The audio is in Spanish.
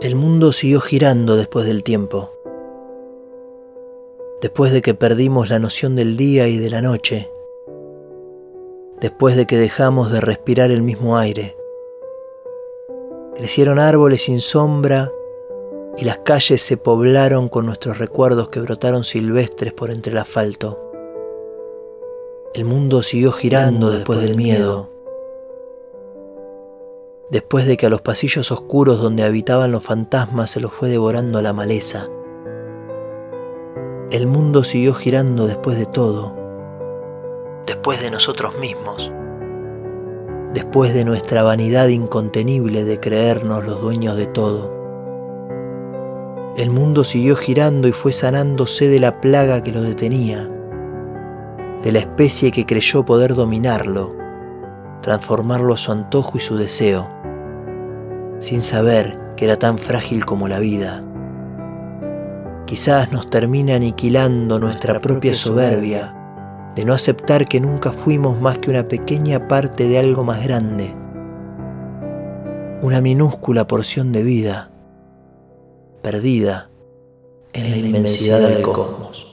El mundo siguió girando después del tiempo. Después de que perdimos la noción del día y de la noche. Después de que dejamos de respirar el mismo aire. Crecieron árboles sin sombra y las calles se poblaron con nuestros recuerdos que brotaron silvestres por entre el asfalto. El mundo siguió girando después del miedo después de que a los pasillos oscuros donde habitaban los fantasmas se los fue devorando la maleza. El mundo siguió girando después de todo, después de nosotros mismos, después de nuestra vanidad incontenible de creernos los dueños de todo. El mundo siguió girando y fue sanándose de la plaga que lo detenía, de la especie que creyó poder dominarlo, transformarlo a su antojo y su deseo sin saber que era tan frágil como la vida. Quizás nos termina aniquilando nuestra propia soberbia de no aceptar que nunca fuimos más que una pequeña parte de algo más grande, una minúscula porción de vida, perdida en la inmensidad del cosmos.